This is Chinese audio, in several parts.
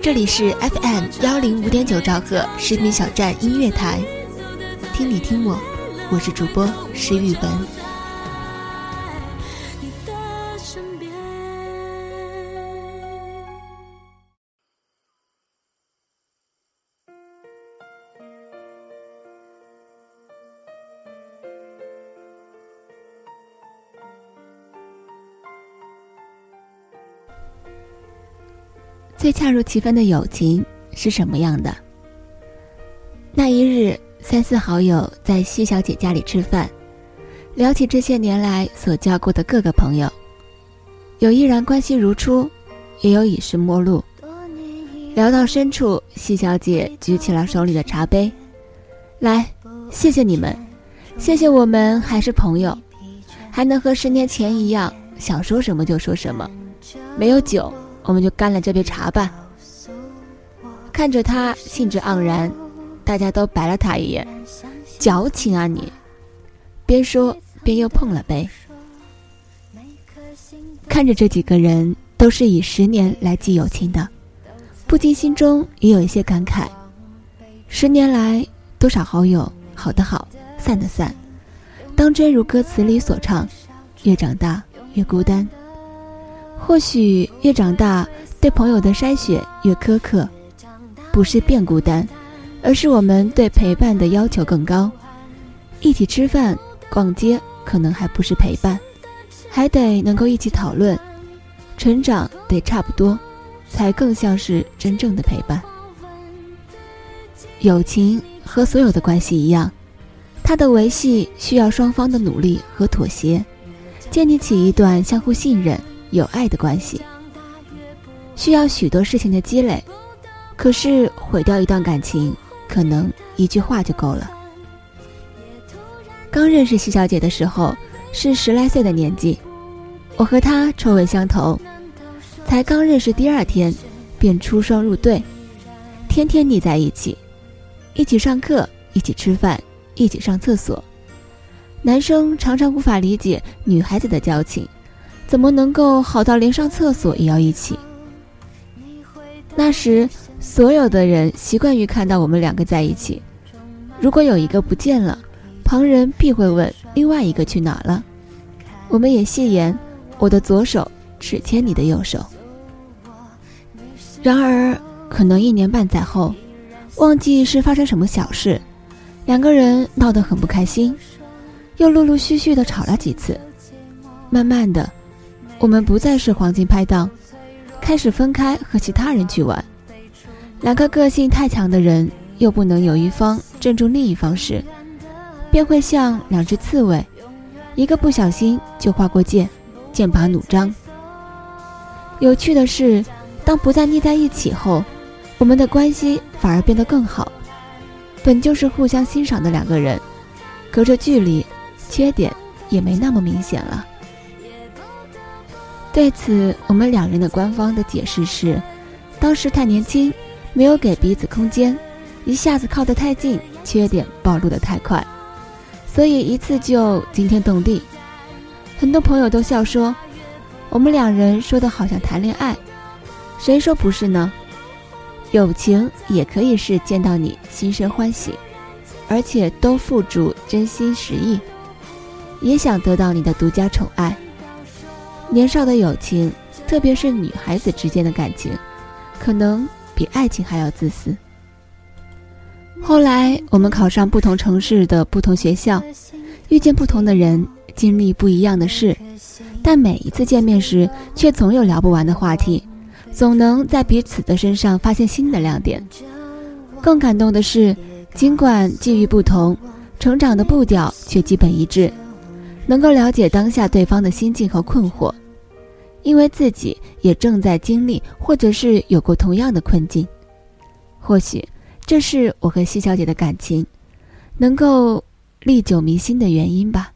这里是 FM 幺零五点九兆赫视频小站音乐台，听你听我，我是主播石宇文。最恰如其分的友情是什么样的？那一日，三四好友在西小姐家里吃饭，聊起这些年来所交过的各个朋友，有依然关系如初，也有已是陌路。聊到深处，西小姐举起了手里的茶杯，来，谢谢你们，谢谢我们还是朋友，还能和十年前一样，想说什么就说什么，没有酒。我们就干了这杯茶吧。看着他兴致盎然，大家都白了他一眼，矫情啊你！边说边又碰了杯。看着这几个人都是以十年来记友情的，不禁心中也有一些感慨。十年来，多少好友好的好，散的散。当真如歌词里所唱，越长大越孤单。或许越长大，对朋友的筛选越苛刻，不是变孤单，而是我们对陪伴的要求更高。一起吃饭、逛街，可能还不是陪伴，还得能够一起讨论，成长得差不多，才更像是真正的陪伴。友情和所有的关系一样，它的维系需要双方的努力和妥协，建立起一段相互信任。有爱的关系需要许多事情的积累，可是毁掉一段感情，可能一句话就够了。刚认识西小姐的时候，是十来岁的年纪，我和她臭味相投，才刚认识第二天，便出双入对，天天腻在一起，一起上课，一起吃饭，一起上厕所。男生常常无法理解女孩子的交情。怎么能够好到连上厕所也要一起？那时，所有的人习惯于看到我们两个在一起。如果有一个不见了，旁人必会问另外一个去哪了。我们也戏言：“我的左手只牵你的右手。”然而，可能一年半载后，忘记是发生什么小事，两个人闹得很不开心，又陆陆续续的吵了几次，慢慢的。我们不再是黄金拍档，开始分开和其他人去玩。两个个性太强的人，又不能有一方镇住另一方时，便会像两只刺猬，一个不小心就划过界，剑拔弩张。有趣的是，当不再腻在一起后，我们的关系反而变得更好。本就是互相欣赏的两个人，隔着距离，缺点也没那么明显了。对此，我们两人的官方的解释是：当时太年轻，没有给彼此空间，一下子靠得太近，缺点暴露得太快，所以一次就惊天动地。很多朋友都笑说，我们两人说的好像谈恋爱，谁说不是呢？友情也可以是见到你心生欢喜，而且都付诸真心实意，也想得到你的独家宠爱。年少的友情，特别是女孩子之间的感情，可能比爱情还要自私。后来我们考上不同城市的不同学校，遇见不同的人，经历不一样的事，但每一次见面时，却总有聊不完的话题，总能在彼此的身上发现新的亮点。更感动的是，尽管际遇不同，成长的步调却基本一致，能够了解当下对方的心境和困惑，因为自己也正在经历，或者是有过同样的困境，或许。这是我和西小姐的感情能够历久弥新的原因吧。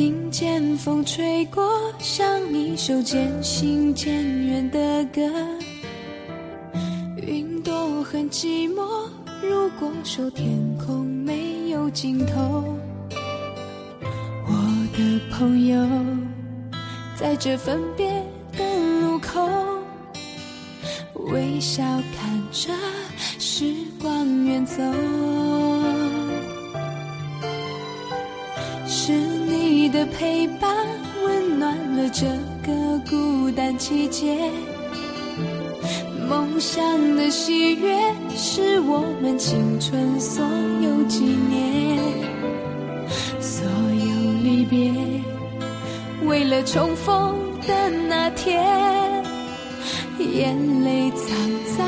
听见风吹过，像一首渐行渐远的歌。云朵很寂寞，如果说天空没有尽头，我的朋友，在这分别的路口，微笑看着时光远走。的陪伴温暖了这个孤单季节，梦想的喜悦是我们青春所有纪念，所有离别，为了重逢的那天，眼泪藏在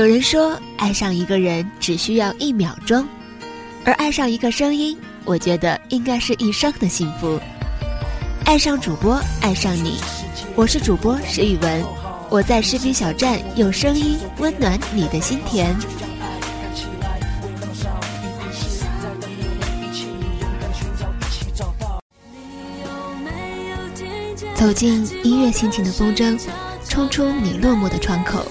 有人说，爱上一个人只需要一秒钟，而爱上一个声音，我觉得应该是一生的幸福。爱上主播，爱上你，我是主播石宇文，我在士兵小站用声音温暖你的心田。走进音乐心情的风筝，冲出你落寞的窗口。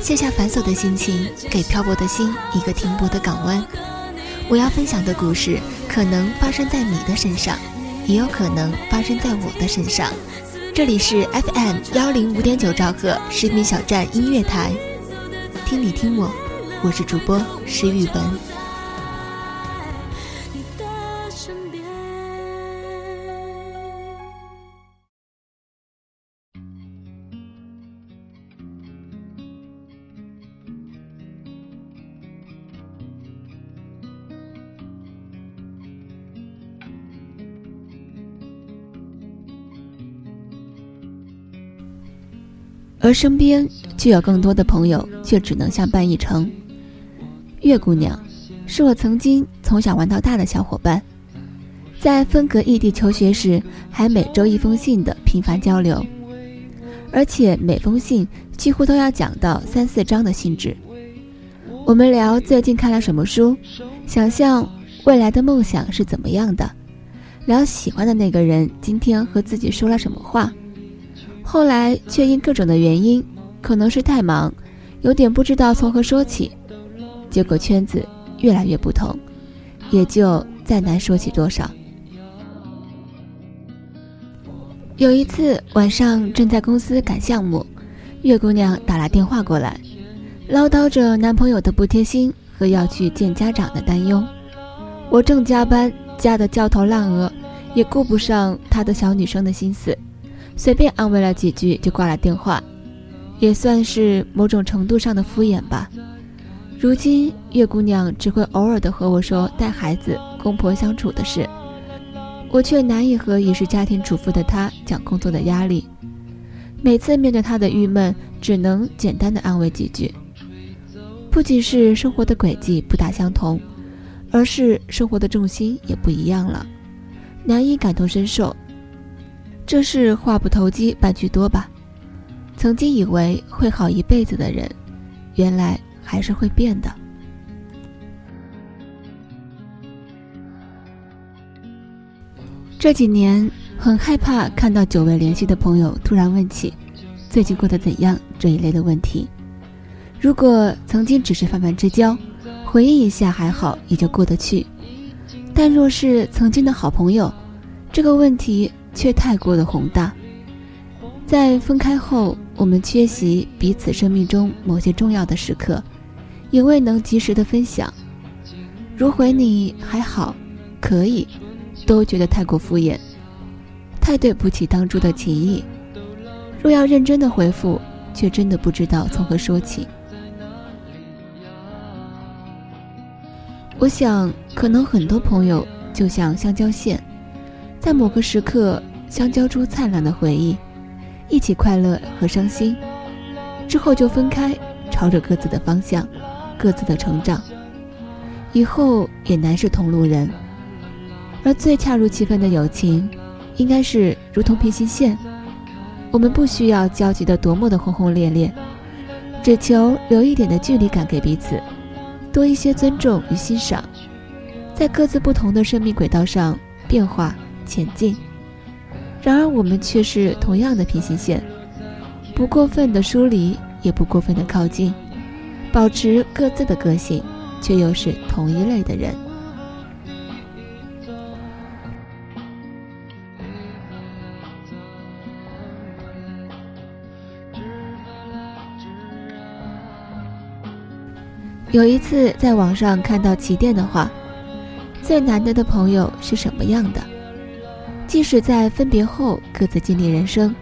卸下繁琐的心情，给漂泊的心一个停泊的港湾。我要分享的故事，可能发生在你的身上，也有可能发生在我的身上。这里是 FM 幺零五点九兆赫士兵小站音乐台，听你听我，我是主播石宇文。而身边却有更多的朋友，却只能相伴一程。月姑娘，是我曾经从小玩到大的小伙伴，在分隔异地求学时，还每周一封信的频繁交流，而且每封信几乎都要讲到三四章的性质。我们聊最近看了什么书，想象未来的梦想是怎么样的，聊喜欢的那个人今天和自己说了什么话。后来却因各种的原因，可能是太忙，有点不知道从何说起，结果圈子越来越不同，也就再难说起多少。有一次晚上正在公司赶项目，月姑娘打来电话过来，唠叨着男朋友的不贴心和要去见家长的担忧。我正加班，加得焦头烂额，也顾不上她的小女生的心思。随便安慰了几句就挂了电话，也算是某种程度上的敷衍吧。如今月姑娘只会偶尔的和我说带孩子、公婆相处的事，我却难以和已是家庭主妇的她讲工作的压力。每次面对她的郁闷，只能简单的安慰几句。不仅是生活的轨迹不大相同，而是生活的重心也不一样了，难以感同身受。这是话不投机半句多吧？曾经以为会好一辈子的人，原来还是会变的。这几年很害怕看到久未联系的朋友突然问起最近过得怎样这一类的问题。如果曾经只是泛泛之交，回应一下还好，也就过得去。但若是曾经的好朋友，这个问题。却太过的宏大。在分开后，我们缺席彼此生命中某些重要的时刻，也未能及时的分享。如回你还好，可以，都觉得太过敷衍，太对不起当初的情谊。若要认真的回复，却真的不知道从何说起。我想，可能很多朋友就像香蕉线。在某个时刻，相交出灿烂的回忆，一起快乐和伤心，之后就分开，朝着各自的方向，各自的成长，以后也难是同路人。而最恰如其分的友情，应该是如同平行线，我们不需要交集的多么的轰轰烈烈，只求留一点的距离感给彼此，多一些尊重与欣赏，在各自不同的生命轨道上变化。前进，然而我们却是同样的平行线，不过分的疏离，也不过分的靠近，保持各自的个性，却又是同一类的人。有一次在网上看到奇点的话。最难得的朋友是什么样的？即使在分别后各自经历人生，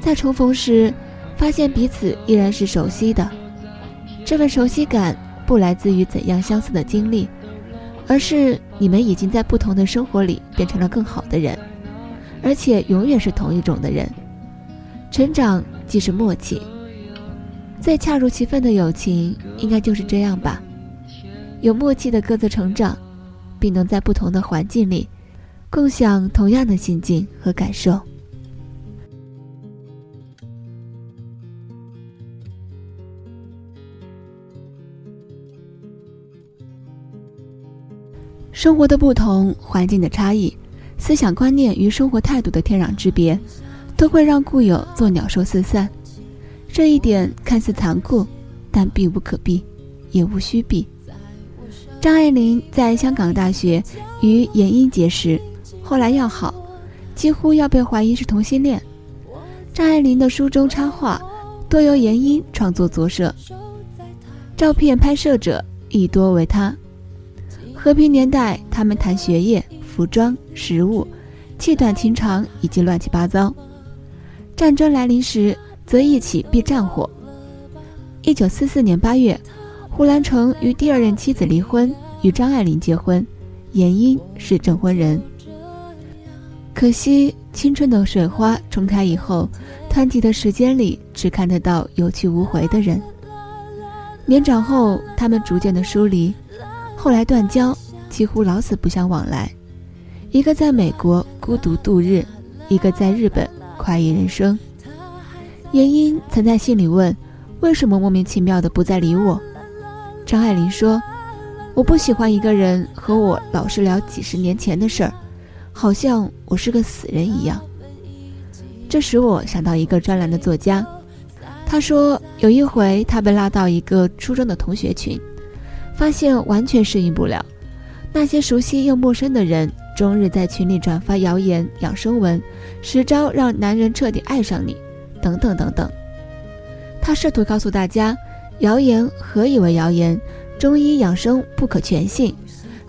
在重逢时，发现彼此依然是熟悉的。这份熟悉感不来自于怎样相似的经历，而是你们已经在不同的生活里变成了更好的人，而且永远是同一种的人。成长即是默契，最恰如其分的友情应该就是这样吧，有默契的各自成长，并能在不同的环境里。共享同样的心境和感受。生活的不同，环境的差异，思想观念与生活态度的天壤之别，都会让故友做鸟兽四散。这一点看似残酷，但避无可避，也无需避。张爱玲在香港大学与严英结识。后来要好，几乎要被怀疑是同性恋。张爱玲的书中插画多由严英创作着色，照片拍摄者亦多为他。和平年代，他们谈学业、服装、食物，气短情长以及乱七八糟。战争来临时，则一起避战火。一九四四年八月，胡兰成与第二任妻子离婚，与张爱玲结婚，严英是证婚人。可惜，青春的水花冲开以后，湍急的时间里只看得到有去无回的人。年长后，他们逐渐的疏离，后来断交，几乎老死不相往来。一个在美国孤独度日，一个在日本快意人生。严英曾在信里问：“为什么莫名其妙的不再理我？”张爱玲说：“我不喜欢一个人和我老是聊几十年前的事儿。”好像我是个死人一样。这使我想到一个专栏的作家，他说有一回他被拉到一个初中的同学群，发现完全适应不了。那些熟悉又陌生的人，终日在群里转发谣言、养生文，十招让男人彻底爱上你，等等等等。他试图告诉大家，谣言何以为谣言？中医养生不可全信。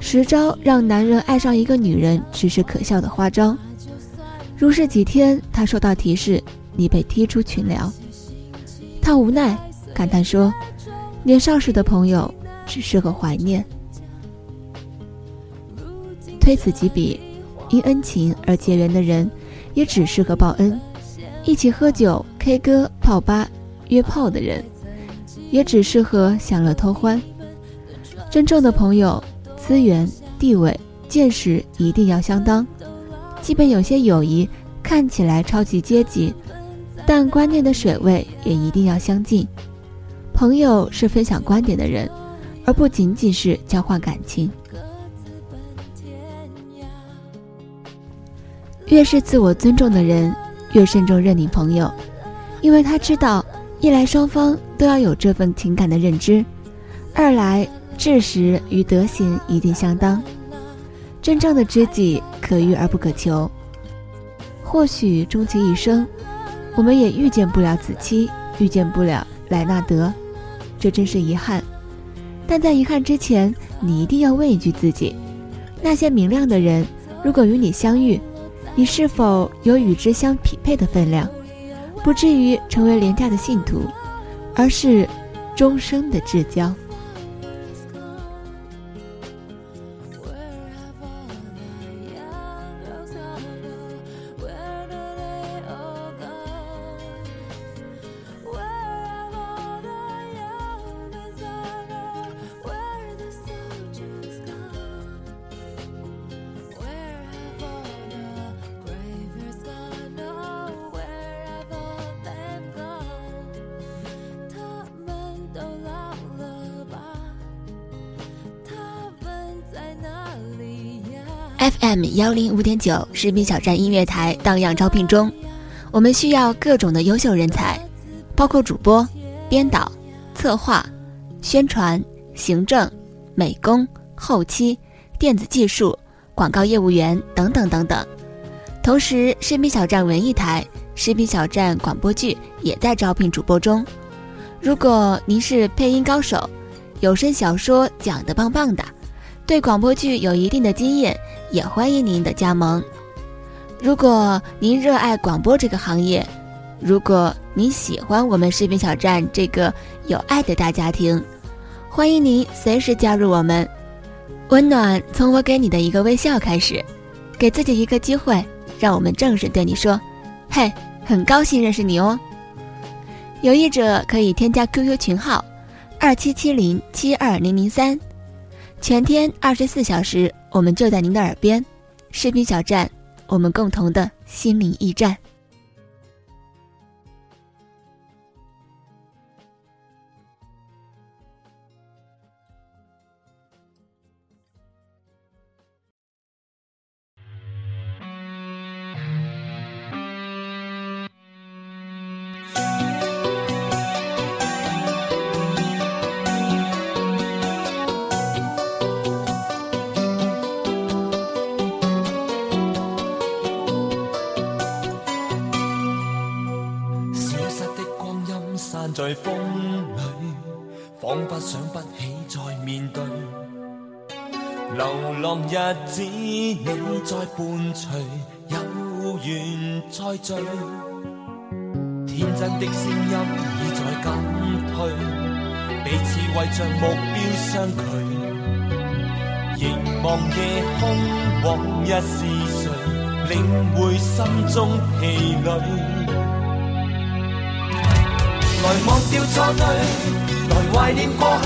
十招让男人爱上一个女人只是可笑的花招。如是几天，他收到提示，你被踢出群聊。他无奈感叹说：“年少时的朋友只适合怀念。”推此即彼，因恩情而结缘的人，也只适合报恩；一起喝酒、K 歌、泡吧、约炮的人，也只适合享乐偷欢。真正的朋友。资源、地位、见识一定要相当，即便有些友谊看起来超级阶级，但观念的水位也一定要相近。朋友是分享观点的人，而不仅仅是交换感情。越是自我尊重的人，越慎重认领朋友，因为他知道，一来双方都要有这份情感的认知，二来。事实与德行一定相当，真正的知己可遇而不可求。或许终其一生，我们也遇见不了子期，遇见不了莱纳德，这真是遗憾。但在遗憾之前，你一定要问一句自己：那些明亮的人，如果与你相遇，你是否有与之相匹配的分量？不至于成为廉价的信徒，而是终生的至交。FM 幺零五点九士兵小站音乐台荡漾招聘中，我们需要各种的优秀人才，包括主播、编导、策划、宣传、行政、美工、后期、电子技术、广告业务员等等等等。同时，士兵小站文艺台、士兵小站广播剧也在招聘主播中。如果您是配音高手，有声小说讲得棒棒的。对广播剧有一定的经验，也欢迎您的加盟。如果您热爱广播这个行业，如果您喜欢我们视频小站这个有爱的大家庭，欢迎您随时加入我们。温暖从我给你的一个微笑开始，给自己一个机会，让我们正式对你说：“嘿，很高兴认识你哦。”有意者可以添加 QQ 群号：二七七零七二零零三。全天二十四小时，我们就在您的耳边。视频小站，我们共同的心灵驿站。面对。流浪日子，你在伴随，有缘再聚。天真的声音已在减退，彼此为着目标相距。凝望夜空，往日是谁，领会心中疲累。来忘掉错对，来怀念过去。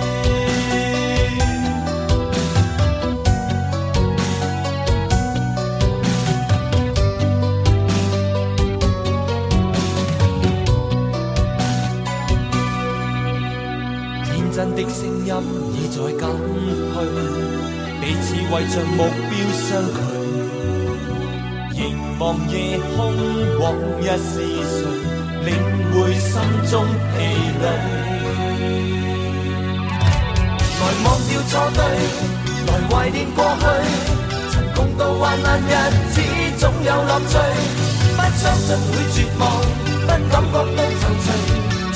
的声音已在减退，彼此为着目标相距。凝望夜空，往日是谁，领会心中疲累。来忘掉错对，来怀念过去。曾共度患难日子，总有乐趣。不相信会绝望，不感觉到踌躇。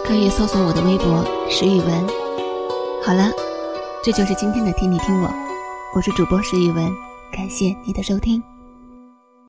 可以搜索我的微博石宇文。好了，这就是今天的听你听我，我是主播石宇文，感谢你的收听。